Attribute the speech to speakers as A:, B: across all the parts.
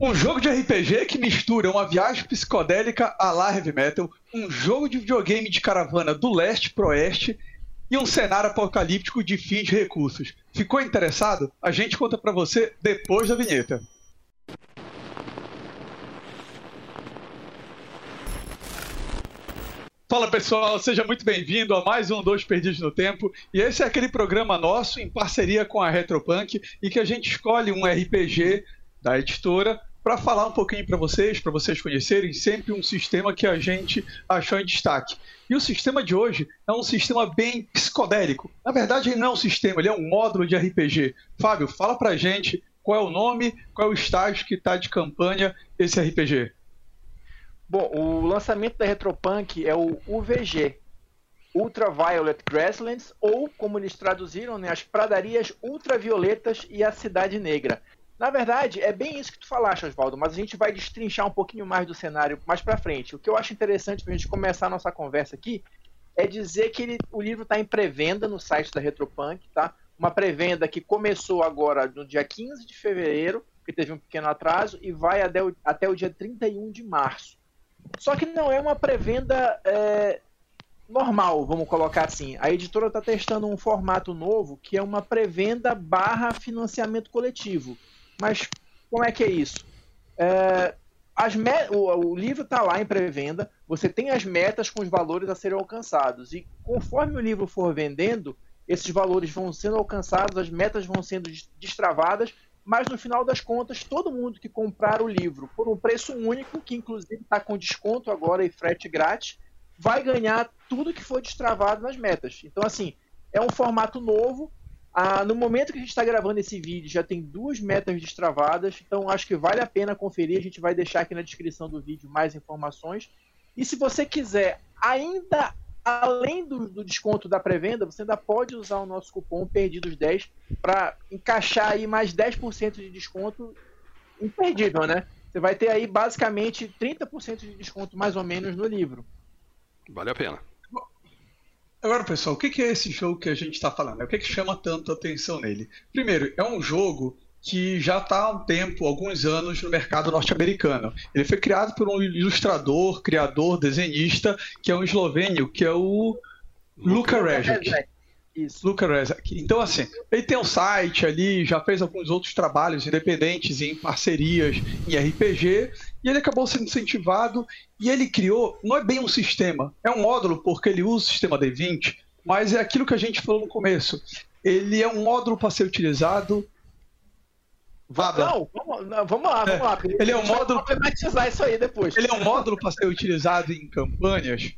A: Um jogo de RPG que mistura uma viagem psicodélica à la heavy metal, um jogo de videogame de caravana do leste pro oeste e um cenário apocalíptico de fins de recursos. Ficou interessado? A gente conta para você depois da vinheta. Fala pessoal, seja muito bem-vindo a mais um Dois Perdidos no Tempo. E esse é aquele programa nosso em parceria com a Retropunk e que a gente escolhe um RPG da editora para falar um pouquinho para vocês, para vocês conhecerem sempre um sistema que a gente achou em destaque. E o sistema de hoje é um sistema bem psicodélico. Na verdade, ele não é um sistema, ele é um módulo de RPG. Fábio, fala pra gente qual é o nome, qual é o estágio que está de campanha esse RPG.
B: Bom, o lançamento da Retropunk é o UVG, Ultraviolet Grasslands, ou como eles traduziram, né, as pradarias ultravioletas e a cidade negra. Na verdade, é bem isso que tu falaste, Oswaldo, mas a gente vai destrinchar um pouquinho mais do cenário mais para frente. O que eu acho interessante para a gente começar a nossa conversa aqui é dizer que ele, o livro está em pré-venda no site da Retropunk, tá? Uma pré-venda que começou agora no dia 15 de fevereiro, que teve um pequeno atraso, e vai até o, até o dia 31 de março. Só que não é uma pré-venda é, normal, vamos colocar assim. A editora está testando um formato novo que é uma pré-venda barra financiamento coletivo. Mas como é que é isso? É, as o, o, livro está lá em pré-venda, você tem as metas com os valores a serem alcançados. E conforme o livro for vendendo, esses valores vão sendo alcançados, as metas vão sendo destravadas, mas no final das contas, todo mundo que comprar o livro por um preço único, que inclusive está com desconto agora e frete grátis, vai ganhar tudo que for destravado nas metas. Então, assim, é um formato novo, ah, no momento que a gente está gravando esse vídeo, já tem duas metas destravadas, então acho que vale a pena conferir. A gente vai deixar aqui na descrição do vídeo mais informações. E se você quiser, ainda além do, do desconto da pré-venda, você ainda pode usar o nosso cupom Perdidos10 para encaixar aí mais 10% de desconto imperdível, né? Você vai ter aí basicamente 30% de desconto mais ou menos no livro.
C: Vale a pena.
A: Agora, pessoal, o que é esse jogo que a gente está falando? O que, é que chama tanto atenção nele? Primeiro, é um jogo que já está há um tempo, alguns anos, no mercado norte-americano. Ele foi criado por um ilustrador, criador, desenhista, que é um eslovênio, que é o Luka Rezek. Isso. Luca Rezek. Então, assim, ele tem um site ali, já fez alguns outros trabalhos independentes em parcerias em RPG, e ele acabou sendo incentivado e ele criou, não é bem um sistema, é um módulo porque ele usa o sistema D20, mas é aquilo que a gente falou no começo. Ele é um módulo para ser utilizado.
B: Vada. Não, vamos, não, vamos lá, vamos é, lá.
A: Ele é um módulo.
B: Isso aí depois.
A: Ele é um módulo para ser utilizado em campanhas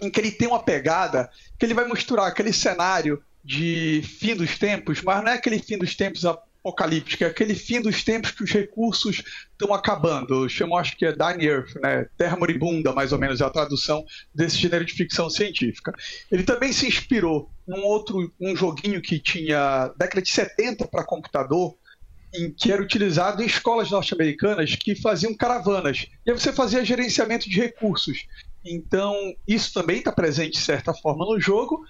A: em que ele tem uma pegada que ele vai misturar aquele cenário de fim dos tempos, mas não é aquele fim dos tempos apocalíptico, é aquele fim dos tempos que os recursos estão acabando. Chamo, acho que é Dying Earth, né? Terra Moribunda, mais ou menos, é a tradução desse gênero de ficção científica. Ele também se inspirou num outro um joguinho que tinha década de 70 para computador, em que era utilizado em escolas norte-americanas que faziam caravanas. E aí você fazia gerenciamento de recursos. Então, isso também está presente de certa forma no jogo.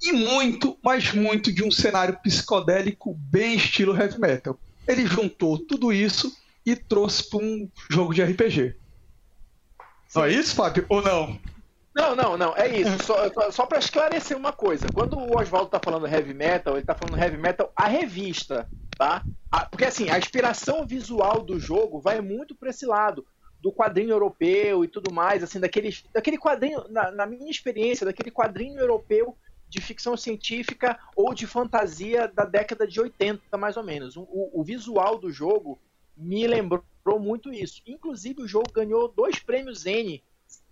A: E muito, mas muito de um cenário psicodélico bem estilo heavy metal. Ele juntou tudo isso e trouxe para um jogo de RPG. Não é isso, Fábio? Ou não?
B: Não, não, não. É isso. Só, só para esclarecer uma coisa. Quando o Oswaldo está falando heavy metal, ele está falando heavy metal a revista, tá? Porque assim, a inspiração visual do jogo vai muito para esse lado do quadrinho europeu e tudo mais, assim, daquele, daquele quadrinho, na, na, minha experiência, daquele quadrinho europeu de ficção científica ou de fantasia da década de 80, mais ou menos. O, o visual do jogo me lembrou muito isso. Inclusive, o jogo ganhou dois prêmios N,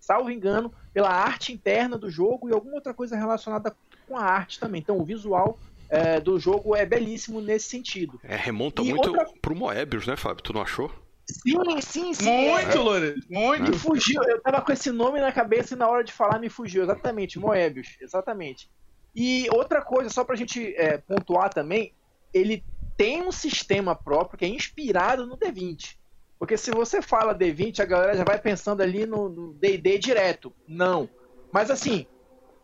B: salvo engano, pela arte interna do jogo e alguma outra coisa relacionada com a arte também. Então, o visual é, do jogo é belíssimo nesse sentido.
C: É, remonta e muito outra... pro Moebius, né, Fábio? Tu não achou?
B: Sim, sim, sim.
A: Muito, é. Lourenço. Muito.
B: Me fugiu. Eu tava com esse nome na cabeça e na hora de falar me fugiu. Exatamente, Moebius. Exatamente. E outra coisa, só pra gente é, pontuar também, ele tem um sistema próprio que é inspirado no D20. Porque se você fala D20, a galera já vai pensando ali no D&D direto. Não. Mas assim,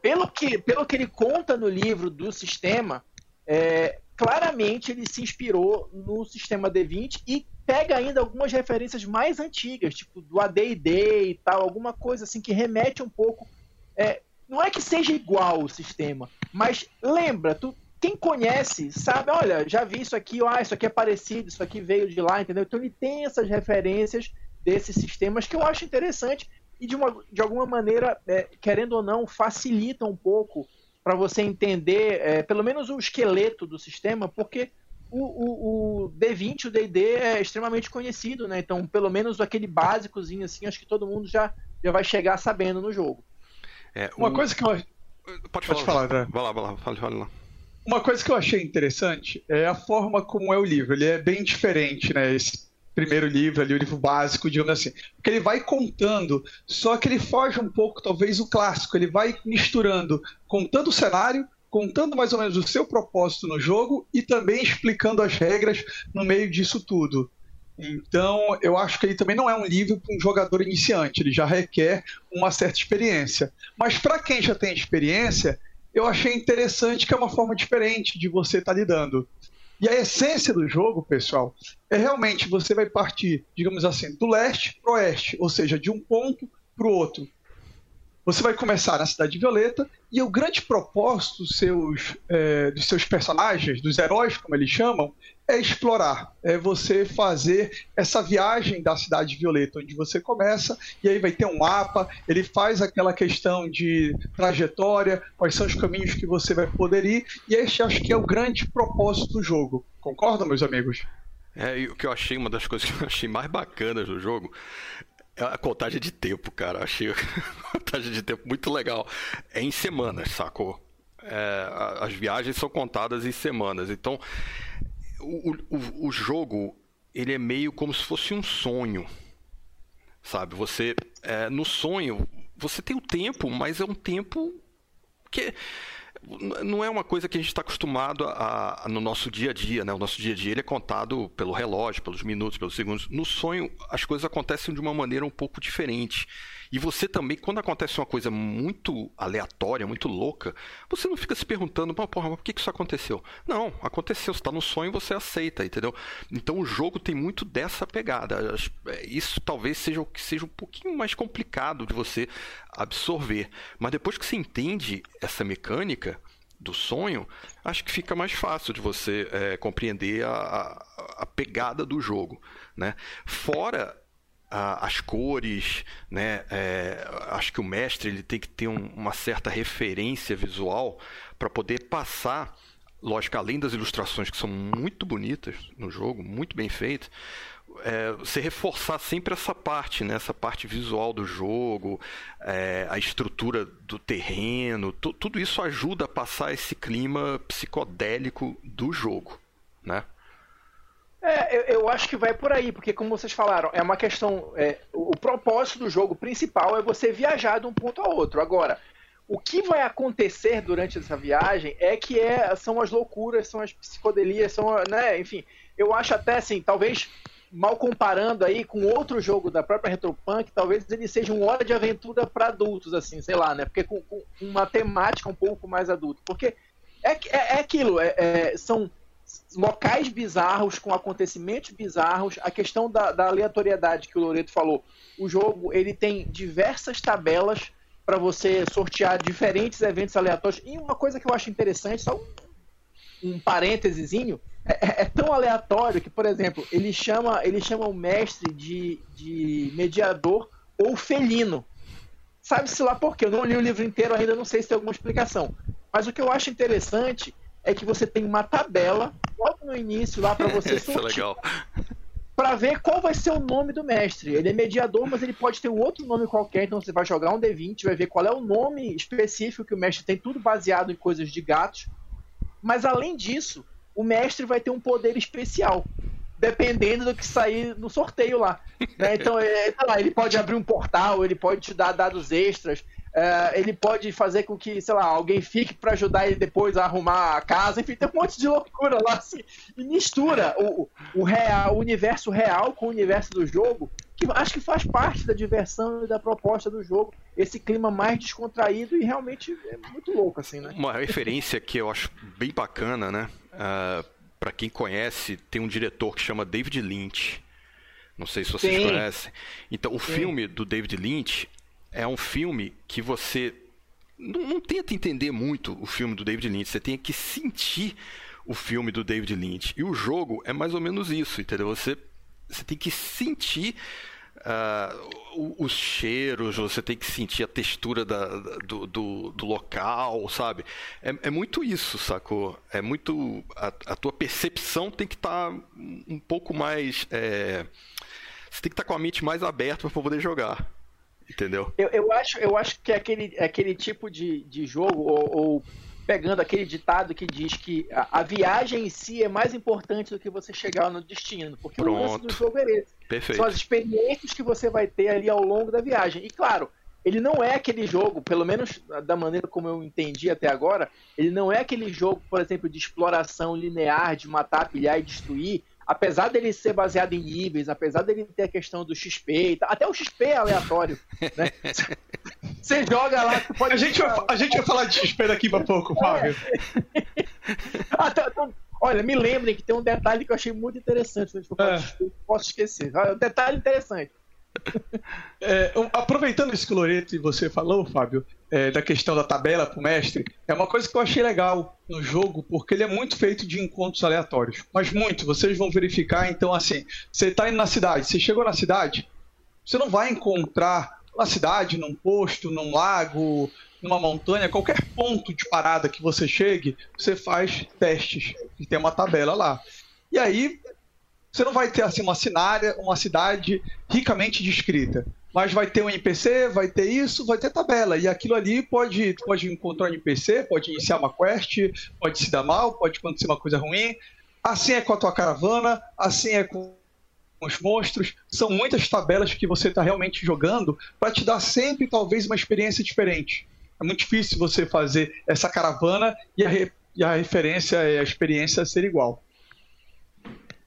B: pelo que, pelo que ele conta no livro do sistema, é, claramente ele se inspirou no sistema D20 e pega ainda algumas referências mais antigas, tipo do AD&D e tal, alguma coisa assim que remete um pouco. É, não é que seja igual o sistema, mas lembra, tu, quem conhece sabe, olha, já vi isso aqui, ah, isso aqui é parecido, isso aqui veio de lá, entendeu? Então ele tem essas referências desses sistemas que eu acho interessante e de, uma, de alguma maneira, é, querendo ou não, facilita um pouco para você entender é, pelo menos o esqueleto do sistema, porque o, o, o D20, o D&D é extremamente conhecido, né? Então, pelo menos aquele básicozinho assim, acho que todo mundo já, já vai chegar sabendo no jogo.
A: É, um... Uma coisa que eu...
C: Pode, Pode falar, falar Vai lá, vai lá, fale, fale lá.
A: Uma coisa que eu achei interessante é a forma como é o livro. Ele é bem diferente, né? Esse primeiro livro ali, o livro básico, digamos assim. Porque ele vai contando, só que ele foge um pouco, talvez, o clássico. Ele vai misturando, contando o cenário, contando mais ou menos o seu propósito no jogo e também explicando as regras no meio disso tudo. Então, eu acho que ele também não é um livro para um jogador iniciante, ele já requer uma certa experiência. Mas para quem já tem experiência, eu achei interessante que é uma forma diferente de você estar tá lidando. E a essência do jogo, pessoal, é realmente você vai partir, digamos assim, do leste para o oeste, ou seja, de um ponto para o outro. Você vai começar na Cidade Violeta e o grande propósito dos seus, é, dos seus personagens, dos heróis, como eles chamam, é explorar. É você fazer essa viagem da Cidade Violeta, onde você começa, e aí vai ter um mapa, ele faz aquela questão de trajetória, quais são os caminhos que você vai poder ir, e este acho que é o grande propósito do jogo. Concordam, meus amigos?
C: É, e o que eu achei, uma das coisas que eu achei mais bacanas do jogo a contagem de tempo, cara. Achei a contagem de tempo muito legal. É em semanas, sacou? É, as viagens são contadas em semanas. Então, o, o, o, jogo, ele é meio como se fosse um sonho. Sabe? Você, é, no sonho, você tem o tempo, mas é um tempo que não é uma coisa que a gente está acostumado a, a, no nosso dia a dia, né? O nosso dia a dia ele é contado pelo relógio, pelos minutos, pelos segundos. No sonho, as coisas acontecem de uma maneira um pouco diferente. E você também, quando acontece uma coisa muito aleatória, muito louca, você não fica se perguntando, porra, mas por que isso aconteceu? Não, aconteceu, está no sonho você aceita, entendeu? Então o jogo tem muito dessa pegada. É, isso talvez seja o que seja um pouquinho mais complicado de você absorver. Mas depois que você entende essa mecânica, do sonho, acho que fica mais fácil de você é, compreender a, a, a, pegada do jogo. Né? Fora as cores, né? É, acho que o mestre ele tem que ter um, uma certa referência visual para poder passar, lógico, além das ilustrações que são muito bonitas no jogo, muito bem feitas, é, você reforçar sempre essa parte, né? essa parte visual do jogo, é, a estrutura do terreno, tudo isso ajuda a passar esse clima psicodélico do jogo, né?
B: É, eu, eu, acho que vai por aí, porque como vocês falaram, é uma questão. É, o propósito do jogo principal é você viajar de um ponto a outro. Agora, o que vai acontecer durante essa viagem é que é, são as loucuras, são as psicodelias, são, né, enfim, eu acho até assim, talvez mal comparando aí com outro jogo da própria Retropunk, talvez ele seja um hora de aventura para adultos, assim, sei lá, né? Porque com, com, uma temática um pouco mais adulta. Porque é, é, é aquilo, é, é são locais bizarros, com acontecimentos bizarros, a questão da, da aleatoriedade que o Loreto falou. O jogo ele tem diversas tabelas para você sortear diferentes eventos aleatórios. E uma coisa que eu acho interessante, só um, um parênteses, é, é, tão aleatório que, por exemplo, ele chama, ele chama o mestre de, de mediador ou felino. Sabe-se lá por quê? Eu não li o livro inteiro ainda, não sei se tem alguma explicação. Mas o que eu acho interessante é que você tem uma tabela logo no início lá para você sortear. Para ver qual vai ser o nome do mestre. Ele é mediador, mas ele pode ter um outro nome qualquer. Então você vai jogar um D20, vai ver qual é o nome específico que o mestre tem, tudo baseado em coisas de gatos. Mas além disso, o mestre vai ter um poder especial dependendo do que sair no sorteio lá. Né? Então, é, tá lá, ele pode abrir um portal, ele pode te dar dados extras, é, ele pode fazer com que, sei lá, alguém fique para ajudar ele depois a arrumar a casa, enfim, tem um monte de loucura lá, assim, e mistura o, o, real, o universo real com o universo do jogo, que acho que faz parte da diversão e da proposta do jogo, esse clima mais descontraído e realmente é muito louco, assim, né?
C: Uma referência que eu acho bem bacana, né? Uh, é, para quem conhece, tem um diretor que chama David Lynch. Não sei se vocês Sim. conhecem. Então, o Sim. filme do David Lynch é um filme que você não, não, tenta entender muito o filme do David Lynch, você tem que sentir o filme do David Lynch. E o jogo é mais ou menos isso, entendeu? Você, você tem que sentir uh, os cheiros, você tem que sentir a textura da, do, do, do, local, sabe? É, é, muito isso, sacou? É muito. A, a tua percepção tem que estar tá um pouco mais. É, você tem que estar tá com a mente mais aberta para poder jogar. Entendeu?
B: Eu, eu, acho, eu acho que é aquele, é aquele tipo de, de jogo, ou, ou pegando aquele ditado que diz que a, a, viagem em si é mais importante do que você chegar no destino. Porque Pronto. o lance do jogo é esse. Perfeito. São as experiências que você vai ter ali ao longo da viagem. E claro, ele não é aquele jogo, pelo menos da maneira como eu entendi até agora, ele não é aquele jogo, por exemplo, de exploração linear, de matar, pilhar e destruir, apesar dele ser baseado em níveis, apesar dele ter a questão do XP, até o XP é aleatório, né? Você joga lá,
A: pode. A gente, vai, a gente vai falar de XP daqui pra pouco, Fábio.
B: Até, então, olha, me lembrem que tem um detalhe que eu achei muito interessante, né? é. posso esquecer. Um detalhe interessante.
A: É, aproveitando esse que o Loreto e você falou, Fábio, é, da questão da tabela para o mestre, é uma coisa que eu achei legal no jogo, porque ele é muito feito de encontros aleatórios. Mas muito, vocês vão verificar, então assim, você está indo na cidade, você chegou na cidade, você não vai encontrar na cidade, num posto, num lago, numa montanha, qualquer ponto de parada que você chegue, você faz testes e tem uma tabela lá. E aí você não vai ter assim uma cenária, uma cidade ricamente descrita, mas vai ter um NPC, vai ter isso, vai ter tabela e aquilo ali pode pode encontrar um NPC, pode iniciar uma quest, pode se dar mal, pode acontecer uma coisa ruim. Assim é com a tua caravana, assim é com os monstros. São muitas tabelas que você está realmente jogando para te dar sempre talvez uma experiência diferente. É muito difícil você fazer essa caravana e a, re, e a referência e a experiência ser igual.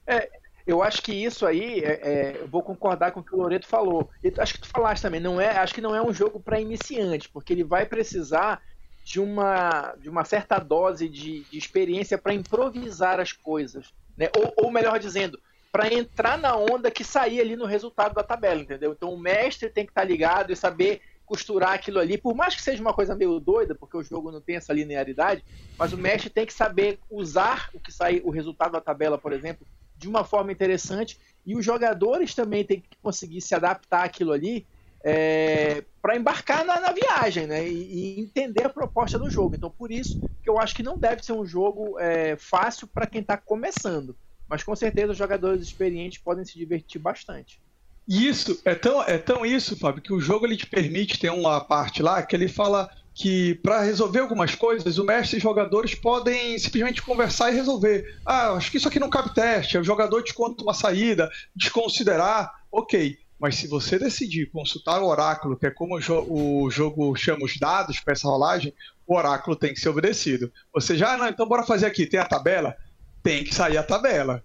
B: É, eu acho que isso aí, é, é, eu vou concordar com o que o Loreto falou. E acho que tu falaste também, não é, acho que não é um jogo para iniciante, porque ele vai precisar de uma, de uma certa dose de, de experiência para improvisar as coisas. Né? Ou, ou melhor dizendo, para entrar na onda que sair ali no resultado da tabela, entendeu? Então o mestre tem que estar tá ligado e saber costurar aquilo ali, por mais que seja uma coisa meio doida, porque o jogo não tem essa linearidade, mas o mestre tem que saber usar o que sai, o resultado da tabela, por exemplo, de uma forma interessante, e os jogadores também têm que conseguir se adaptar àquilo ali é, para embarcar na, na, viagem né? E, e, entender a proposta do jogo. Então, por isso que eu acho que não deve ser um jogo é, fácil para quem está começando. Mas com certeza os jogadores experientes podem se divertir bastante.
A: Isso, é tão, é tão isso, Fábio, que o jogo ele te permite ter uma parte lá que ele fala que para resolver algumas coisas, o mestre e os jogadores podem simplesmente conversar e resolver. Ah, acho que isso aqui não cabe teste, o jogador te conta uma saída, desconsiderar, ok. Mas se você decidir consultar o oráculo, que é como o, jo o jogo chama os dados para essa rolagem, o oráculo tem que ser obedecido. Você já, ah, não, então bora fazer aqui, tem a tabela? Tem que sair a tabela.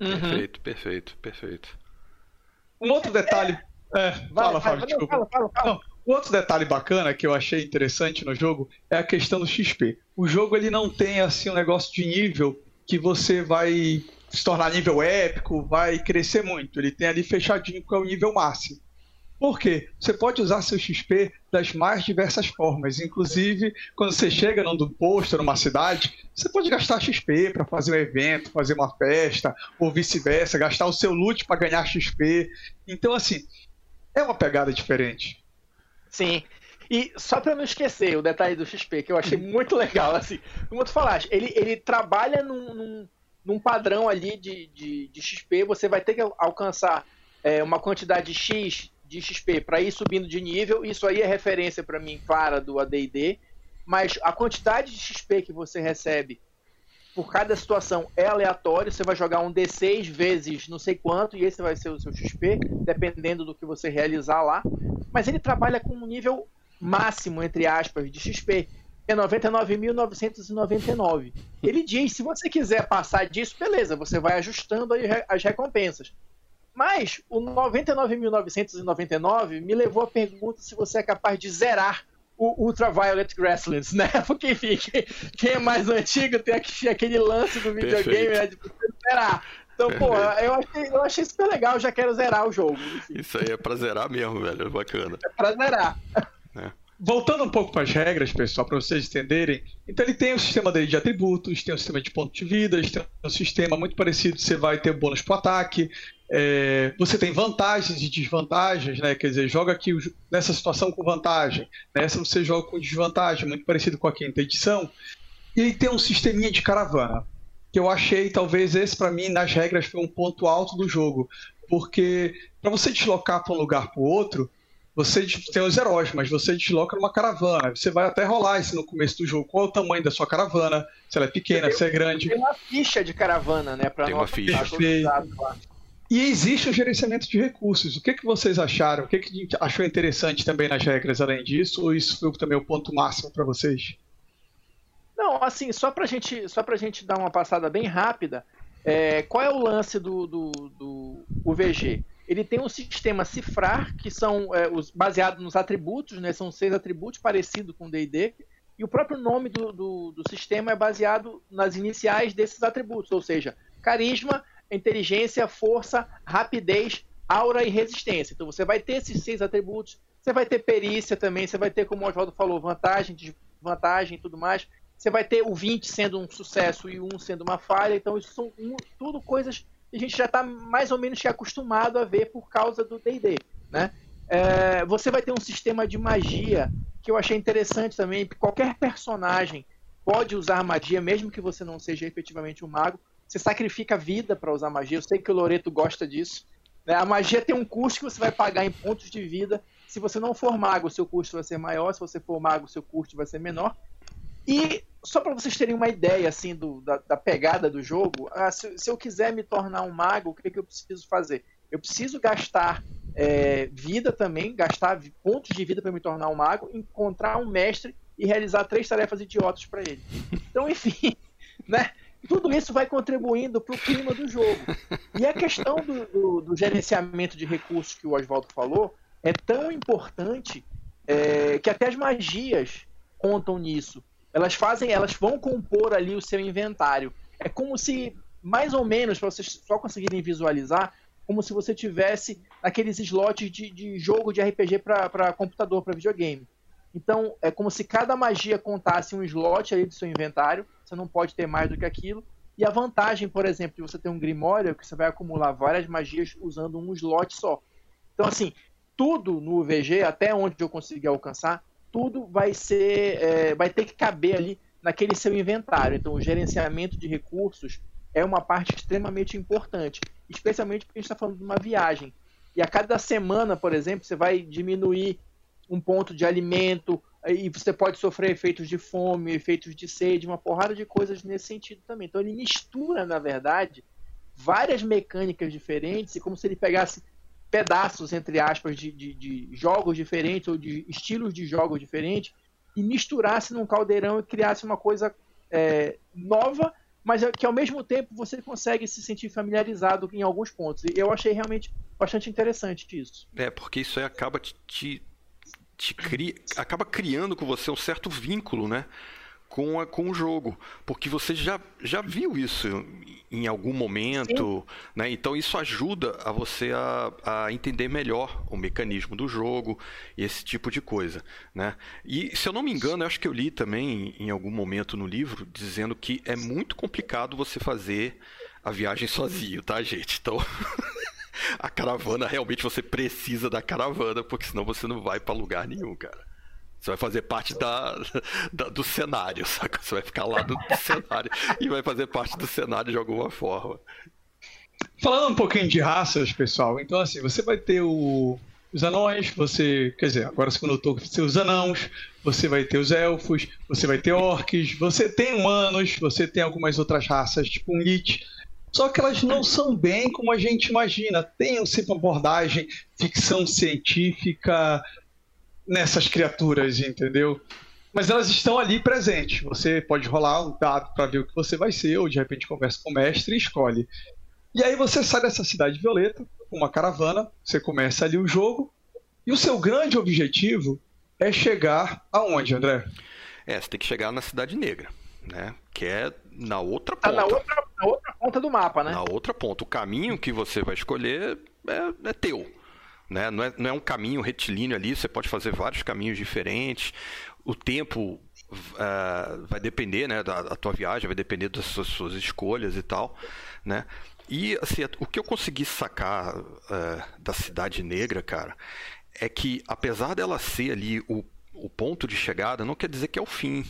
C: Uhum. Perfeito, perfeito, perfeito.
A: Um outro detalhe. É, fala, Fábio, desculpa. Fala, fala, fala. Não, um outro detalhe bacana que eu achei interessante no jogo é a questão do XP. O jogo ele não tem assim um negócio de nível que você vai se tornar nível épico, vai crescer muito. Ele tem ali fechadinho que é o nível máximo. Por quê? Você pode usar seu XP das mais diversas formas. Inclusive, quando você chega num posto, numa cidade, você pode gastar XP para fazer um evento, fazer uma festa, ou vice-versa, gastar o seu loot para ganhar XP. Então, assim, é uma pegada diferente.
B: Sim. E só para não esquecer o detalhe do XP, que eu achei muito legal, assim, como tu falaste, ele, ele trabalha num, num, num padrão ali de, de, de, XP, você vai ter que alcançar é, uma quantidade X de XP para ir subindo de nível, isso aí é referência para mim clara do AD&D, mas a quantidade de XP que você recebe por cada situação é aleatório, você vai jogar um D6 vezes não sei quanto, e esse vai ser o seu XP, dependendo do que você realizar lá. Mas ele trabalha com um nível máximo, entre aspas, de XP. É 99.999. Ele diz, se você quiser passar disso, beleza, você vai ajustando as recompensas. Mas o 99.999 me levou à pergunta se você é capaz de zerar o Ultraviolet Grasslands, né? Porque, enfim, quem, é mais antigo tem aquele lance do videogame né, de você zerar. Então, pô, eu achei, eu achei super legal, já quero zerar o jogo.
C: Isso aí é pra zerar mesmo, velho. Bacana.
B: É pra zerar.
A: É. Voltando um pouco para as regras, pessoal, para vocês entenderem. Então ele tem o sistema dele de atributos, tem o sistema de ponto de vida, tem um sistema muito parecido, você vai ter bônus para ataque, é, você tem vantagens e desvantagens, né? Quer dizer, joga aqui nessa situação com vantagem, nessa você joga com desvantagem, muito parecido com a quinta edição. E ele tem um sisteminha de caravana, que eu achei, talvez esse para mim, nas regras, foi um ponto alto do jogo. Porque para você deslocar para um lugar para o outro, você tem os heróis, mas você desloca numa caravana. Você vai até rolar isso no começo do jogo. Qual é o tamanho da sua caravana? Se ela é pequena, se é grande.
B: Tem uma ficha de caravana, né?
C: Pra tem uma ficha.
A: E existe o gerenciamento de recursos. O que, que vocês acharam? O que, que achou interessante também nas regras além disso? Ou isso foi também o ponto máximo para vocês?
B: Não, assim, só pra gente, só pra gente dar uma passada bem rápida, é, qual é o lance do, do, do UVG? Ele tem um sistema cifrar, que são é, os, baseado nos atributos, né? São seis atributos parecidos com o D&D, e o próprio nome do, do, do, sistema é baseado nas iniciais desses atributos, ou seja, carisma, inteligência, força, rapidez, aura e resistência. Então você vai ter esses seis atributos, você vai ter perícia também, você vai ter, como o Oswaldo falou, vantagem, desvantagem e tudo mais. Você vai ter o 20 sendo um sucesso e o 1 sendo uma falha. Então isso são um, tudo coisas a gente já está mais ou menos acostumado a ver por causa do D&D, né? É, você vai ter um sistema de magia que eu achei interessante também. Qualquer personagem pode usar magia, mesmo que você não seja efetivamente um mago. Você sacrifica vida para usar magia. Eu sei que o Loreto gosta disso. Né? A magia tem um custo que você vai pagar em pontos de vida. Se você não for mago, seu custo vai ser maior. Se você for mago, seu custo vai ser menor. E só para vocês terem uma ideia assim do, da, da pegada do jogo, ah, se, se, eu quiser me tornar um mago, o que, que eu preciso fazer? Eu preciso gastar é, vida também, gastar pontos de vida para me tornar um mago, encontrar um mestre e realizar três tarefas idiotas para ele. Então, enfim, né? Tudo isso vai contribuindo para o clima do jogo. E a questão do, do, do, gerenciamento de recursos que o Oswaldo falou é tão importante é, que até as magias contam nisso elas fazem, elas vão compor ali o seu inventário. É como se, mais ou menos, para vocês só conseguirem visualizar, como se você tivesse aqueles slots de, de jogo de RPG para computador, para videogame. Então, é como se cada magia contasse um slot aí do seu inventário, você não pode ter mais do que aquilo. E a vantagem, por exemplo, de você ter um Grimório é que você vai acumular várias magias usando um slot só. Então, assim, tudo no VG, até onde eu conseguir alcançar, tudo vai ser, é, vai ter que caber ali naquele seu inventário. Então, o gerenciamento de recursos é uma parte extremamente importante, especialmente porque a gente está falando de uma viagem. E a cada semana, por exemplo, você vai diminuir um ponto de alimento e você pode sofrer efeitos de fome, efeitos de sede, uma porrada de coisas nesse sentido também. Então ele mistura, na verdade, várias mecânicas diferentes, e como se ele pegasse pedaços, entre aspas, de, de, de, jogos diferentes ou de estilos de jogos diferentes e misturasse num caldeirão e criasse uma coisa é, nova, mas é que ao mesmo tempo você consegue se sentir familiarizado em alguns pontos. E eu achei realmente bastante interessante isso.
C: É, porque isso aí acaba te, te, te cria, acaba criando com você um certo vínculo, né? Com, a, com o jogo, porque você já, já viu isso em algum momento, né? Então isso ajuda a você a, a entender melhor o mecanismo do jogo e esse tipo de coisa, né? E se eu não me engano, eu acho que eu li também em algum momento no livro dizendo que é muito complicado você fazer a viagem sozinho, tá, gente? Então a caravana realmente você precisa da caravana, porque senão você não vai para lugar nenhum, cara. Você vai fazer parte da, da, do cenário, saca? Você vai ficar lá do, cenário e vai fazer parte do cenário de alguma forma.
A: Falando um pouquinho de raças, pessoal, então assim, você vai ter o, os anões, você, quer dizer, agora segundo eu tô, você os anãos, você vai ter os elfos, você vai ter orcs, você tem humanos, você tem algumas outras raças, tipo um lich, só que elas não são bem como a gente imagina. Tem sempre abordagem ficção científica, nessas criaturas, entendeu? Mas elas estão ali presentes. Você pode rolar um dado para ver o que você vai ser, ou de repente conversa com o mestre e escolhe. E aí você sai dessa cidade violeta com uma caravana, você começa ali o jogo, e o seu grande objetivo é chegar aonde, André?
C: É, você tem que chegar na Cidade Negra, né? Que é na outra ponta.
B: Tá na outra na outra ponta do mapa, né?
C: Na outra ponta. O caminho que você vai escolher é, é teu. Né? Não, é, não é um caminho retilíneo ali, você pode fazer vários caminhos diferentes. O tempo uh, vai depender né, da, da, tua viagem, vai depender das suas, suas, escolhas e tal. Né? E assim, o que eu consegui sacar uh, da Cidade Negra, cara, é que apesar dela ser ali o, o ponto de chegada, não quer dizer que é o fim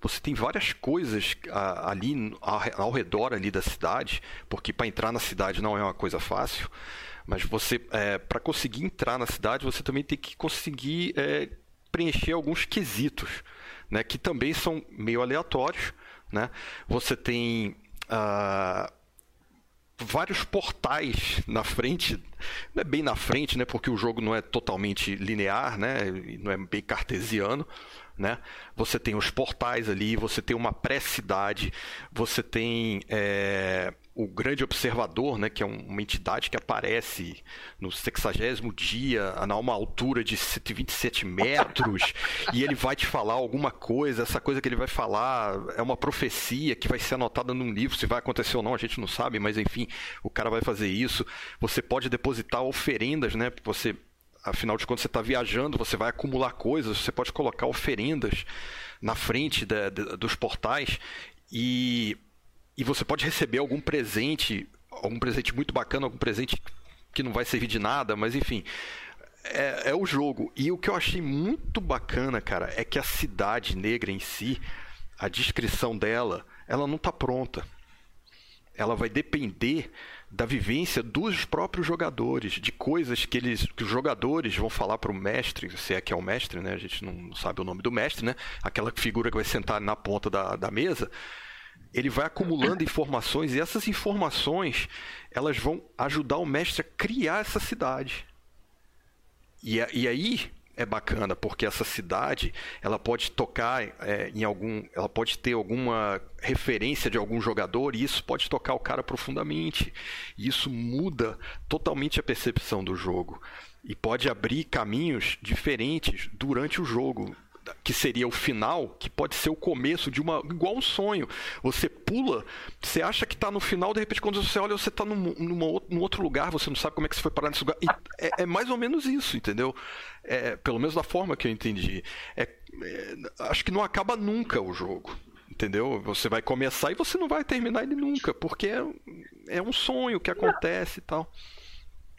C: você tem várias coisas uh, ali ao, ao, redor ali da cidade, porque para entrar na cidade não é uma coisa fácil. Mas você, é, para conseguir entrar na cidade, você também tem que conseguir é, preencher alguns quesitos, né, que também são meio aleatórios. Né? Você tem uh, vários portais na frente, não é bem na frente, né, porque o jogo não é totalmente linear, né, não é bem cartesiano. Né? Você tem os portais ali, você tem uma pré-cidade, você tem é, o grande observador, né, que é uma entidade que aparece no 60 dia, a uma altura de 127 metros, e ele vai te falar alguma coisa, essa coisa que ele vai falar é uma profecia que vai ser anotada num livro, se vai acontecer ou não, a gente não sabe, mas enfim, o cara vai fazer isso. Você pode depositar oferendas, né? Você, afinal de contas, você está viajando, você vai acumular coisas, você pode colocar oferendas na frente da, da, dos portais e e você pode receber algum presente, algum presente muito bacana, algum presente que não vai servir de nada, mas enfim. É, é, o jogo. E o que eu achei muito bacana, cara, é que a cidade negra em si, a descrição dela, ela não está pronta. Ela vai depender da vivência dos próprios jogadores, de coisas que eles, que os jogadores vão falar para o mestre, se é que é o mestre, né? A gente não sabe o nome do mestre, né? Aquela figura que vai sentar na ponta da, da mesa ele vai acumulando informações e essas informações elas vão ajudar o mestre a criar essa cidade. E, e aí é bacana porque essa cidade ela pode tocar é, em algum, ela pode ter alguma referência de algum jogador e isso pode tocar o cara profundamente. E isso muda totalmente a percepção do jogo e pode abrir caminhos diferentes durante o jogo que seria o final, que pode ser o começo de uma. igual um sonho. Você pula, você acha que está no final, de repente, quando você olha, você está num, numa, num outro lugar, você não sabe como é que você foi parar nesse lugar. É, é, mais ou menos isso, entendeu? É, pelo menos da forma que eu entendi. É, é, acho que não acaba nunca o jogo. Entendeu? Você vai começar e você não vai terminar ele nunca, porque é, é um sonho que acontece e tal.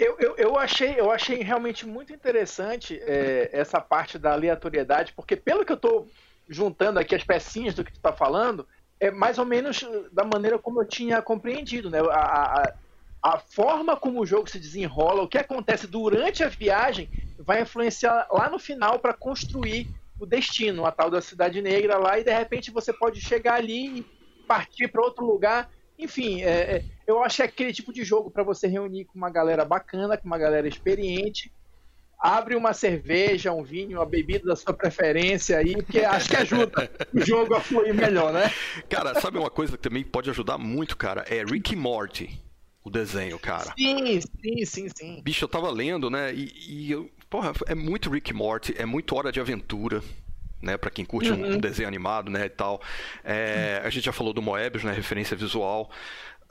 B: Eu, eu, eu, achei, eu achei realmente muito interessante é, essa parte da aleatoriedade, porque pelo que eu estou juntando aqui as pecinhas do que tu está falando, é mais ou menos da maneira como eu tinha compreendido, né? A, a, a, forma como o jogo se desenrola, o que acontece durante a viagem, vai influenciar lá no final para construir o destino, a tal da Cidade Negra lá, e de repente você pode chegar ali e partir para outro lugar enfim, é, é, eu acho que é aquele tipo de jogo para você reunir com uma galera bacana, com uma galera experiente. Abre uma cerveja, um vinho, uma bebida da sua preferência aí, porque acho que ajuda o jogo a fluir melhor, né?
C: Cara, sabe uma coisa que também pode ajudar muito, cara? É Rick Morty o desenho, cara.
B: Sim, sim, sim, sim.
C: Bicho, eu tava lendo, né? E, e eu, porra, é muito Rick Morty, é muito hora de aventura né? Para quem curte uhum. um, desenho animado, né, e tal. É, a gente já falou do Moebius, né? Referência visual.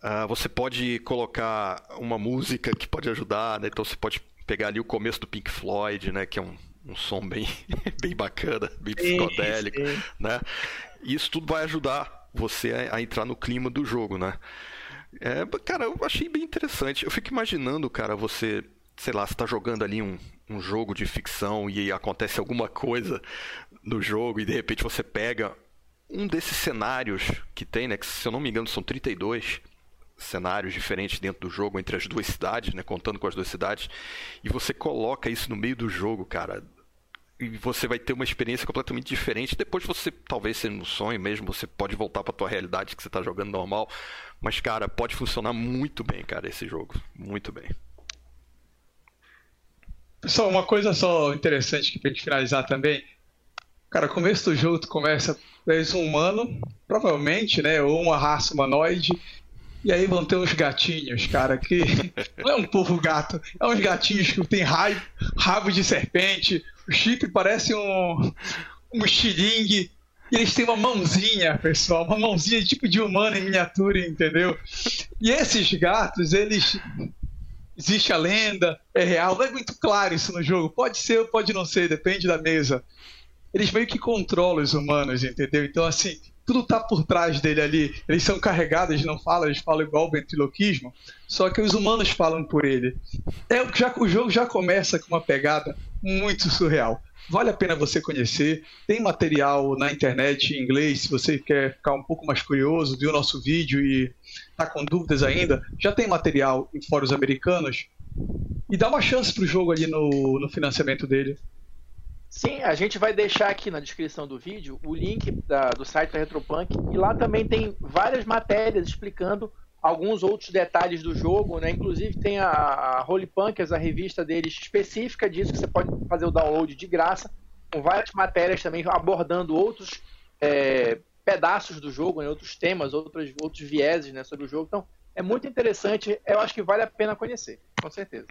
C: Uh, você pode colocar uma música que pode ajudar, né? Então você pode pegar ali o começo do Pink Floyd, né? Que é um, um som bem, bem bacana, bem psicodélico, sim, sim. né? E isso tudo vai ajudar você a, a entrar no clima do jogo, né? É, cara, eu achei bem interessante. Eu fico imaginando, cara, você, sei lá, você tá jogando ali um, um jogo de ficção e acontece alguma coisa no jogo e de repente você pega um desses cenários que tem, né? Que se eu não me engano são 32 cenários diferentes dentro do jogo entre as duas cidades, né? Contando com as duas cidades. E você coloca isso no meio do jogo, cara. E você vai ter uma experiência completamente diferente. Depois você, talvez seja no sonho mesmo, você pode voltar para tua realidade que você está jogando normal. Mas, cara, pode funcionar muito bem, cara, esse jogo. Muito bem.
A: Pessoal, uma coisa só interessante que pra gente finalizar também Cara, começo do jogo tu começa és um humano, provavelmente, né? Ou uma raça humanoide. E aí vão ter uns gatinhos, cara, que não é um povo gato, é uns gatinhos que tem raiva, rabo de serpente. O Chip parece um, um estilingue. E eles têm uma mãozinha, pessoal, uma mãozinha tipo de humano em miniatura, entendeu? E esses gatos, eles. Existe a lenda, é real, não é muito claro isso no jogo. Pode ser ou pode não ser, depende da mesa. Eles meio que controlam os humanos, entendeu? Então, assim, tudo tá por trás dele ali. Eles são carregados, eles não falam, eles falam igual o ventriloquismo, só que os humanos falam por ele. É, já, o jogo já começa com uma pegada muito surreal. Vale a pena você conhecer. Tem material na internet em inglês, se você quer ficar um pouco mais curioso, viu nosso vídeo e tá com dúvidas ainda, já tem material em fóruns americanos. E dá uma chance pro jogo ali no, no financiamento dele.
B: Sim, a gente vai deixar aqui na descrição do vídeo o link da, do site da Retropunk e lá também tem várias matérias explicando alguns outros detalhes do jogo, né? Inclusive tem a, a Holy Punkers, a revista deles específica disso que você pode fazer o download de graça, com várias matérias também abordando outros é, pedaços do jogo, né? outros temas, outros, outros vieses né? sobre o jogo. Então é muito interessante, eu acho que vale a pena conhecer, com certeza.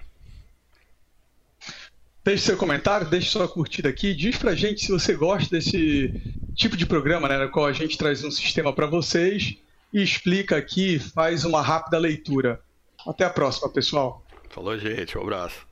A: Deixe seu comentário, deixe sua curtida aqui, diz pra gente se você gosta desse tipo de programa, né, no qual a gente traz um sistema para vocês e explica aqui, faz uma rápida leitura. Até a próxima, pessoal.
C: Falou, gente. Um abraço.